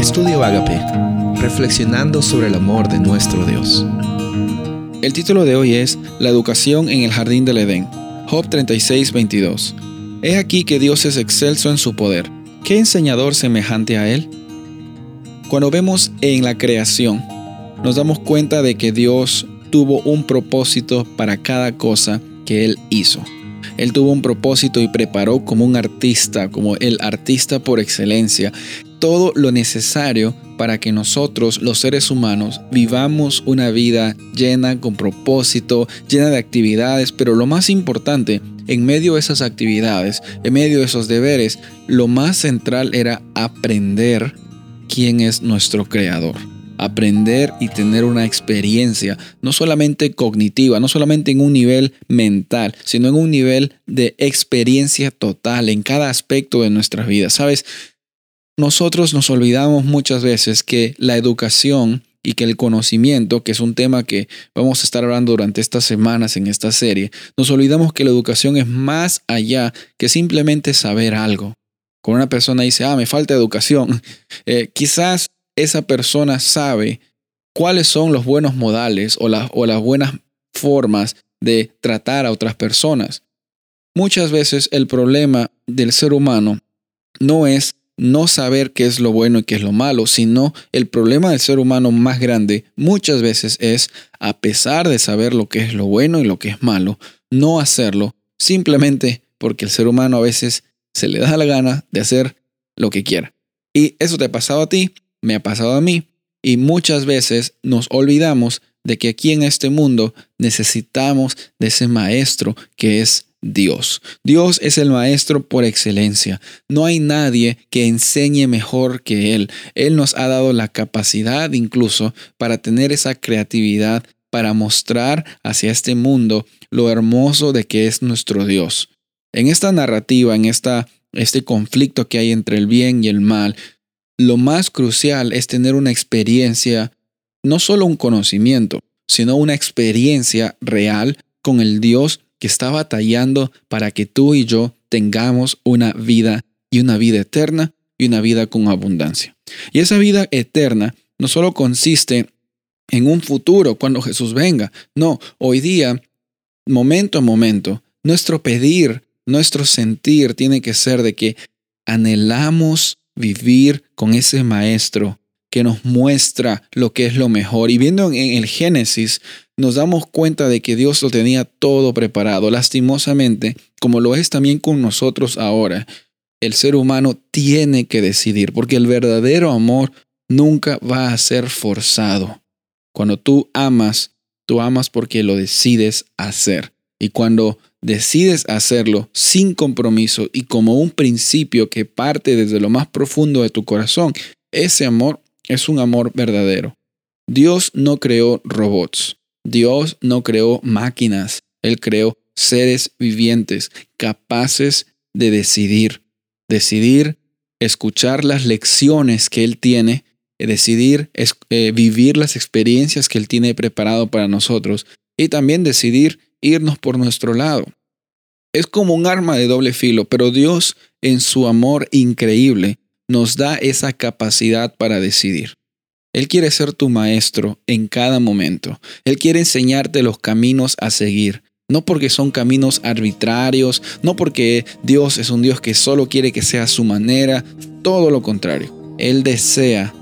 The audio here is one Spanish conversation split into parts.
Estudio Agape, reflexionando sobre el amor de nuestro Dios. El título de hoy es La educación en el jardín del Edén. Job 36, 22. He aquí que Dios es excelso en su poder. ¿Qué enseñador semejante a Él? Cuando vemos en la creación, nos damos cuenta de que Dios tuvo un propósito para cada cosa que Él hizo. Él tuvo un propósito y preparó como un artista, como el artista por excelencia, todo lo necesario para que nosotros, los seres humanos, vivamos una vida llena con propósito, llena de actividades, pero lo más importante, en medio de esas actividades, en medio de esos deberes, lo más central era aprender quién es nuestro creador aprender y tener una experiencia, no solamente cognitiva, no solamente en un nivel mental, sino en un nivel de experiencia total en cada aspecto de nuestras vidas. Sabes, nosotros nos olvidamos muchas veces que la educación y que el conocimiento, que es un tema que vamos a estar hablando durante estas semanas en esta serie, nos olvidamos que la educación es más allá que simplemente saber algo. Cuando una persona dice, ah, me falta educación, eh, quizás esa persona sabe cuáles son los buenos modales o, o las buenas formas de tratar a otras personas. Muchas veces el problema del ser humano no es no saber qué es lo bueno y qué es lo malo, sino el problema del ser humano más grande muchas veces es, a pesar de saber lo que es lo bueno y lo que es malo, no hacerlo simplemente porque el ser humano a veces se le da la gana de hacer lo que quiera. Y eso te ha pasado a ti, me ha pasado a mí, y muchas veces nos olvidamos de que aquí en este mundo necesitamos de ese maestro que es Dios. Dios es el maestro por excelencia. No hay nadie que enseñe mejor que Él. Él nos ha dado la capacidad incluso para tener esa creatividad, para mostrar hacia este mundo lo hermoso de que es nuestro Dios. En esta narrativa, en esta, este conflicto que hay entre el bien y el mal, lo más crucial es tener una experiencia, no solo un conocimiento, sino una experiencia real con el Dios que está batallando para que tú y yo tengamos una vida y una vida eterna y una vida con abundancia. Y esa vida eterna no solo consiste en un futuro cuando Jesús venga, no, hoy día, momento a momento, nuestro pedir, nuestro sentir tiene que ser de que anhelamos vivir con ese maestro que nos muestra lo que es lo mejor. Y viendo en el Génesis, nos damos cuenta de que Dios lo tenía todo preparado. Lastimosamente, como lo es también con nosotros ahora, el ser humano tiene que decidir, porque el verdadero amor nunca va a ser forzado. Cuando tú amas, tú amas porque lo decides hacer. Y cuando decides hacerlo sin compromiso y como un principio que parte desde lo más profundo de tu corazón, ese amor es un amor verdadero. Dios no creó robots, Dios no creó máquinas, Él creó seres vivientes capaces de decidir, decidir escuchar las lecciones que Él tiene, decidir eh, vivir las experiencias que Él tiene preparado para nosotros y también decidir irnos por nuestro lado. Es como un arma de doble filo, pero Dios en su amor increíble nos da esa capacidad para decidir. Él quiere ser tu maestro en cada momento. Él quiere enseñarte los caminos a seguir. No porque son caminos arbitrarios, no porque Dios es un Dios que solo quiere que sea su manera, todo lo contrario. Él desea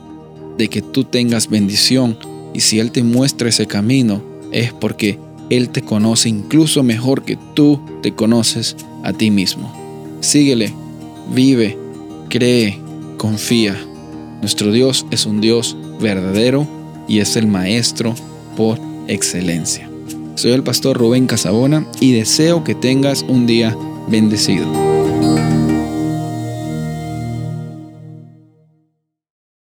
de que tú tengas bendición y si Él te muestra ese camino es porque Él te conoce incluso mejor que tú te conoces a ti mismo. Síguele, vive, cree, confía. Nuestro Dios es un Dios verdadero y es el Maestro por excelencia. Soy el pastor Rubén Casabona y deseo que tengas un día bendecido.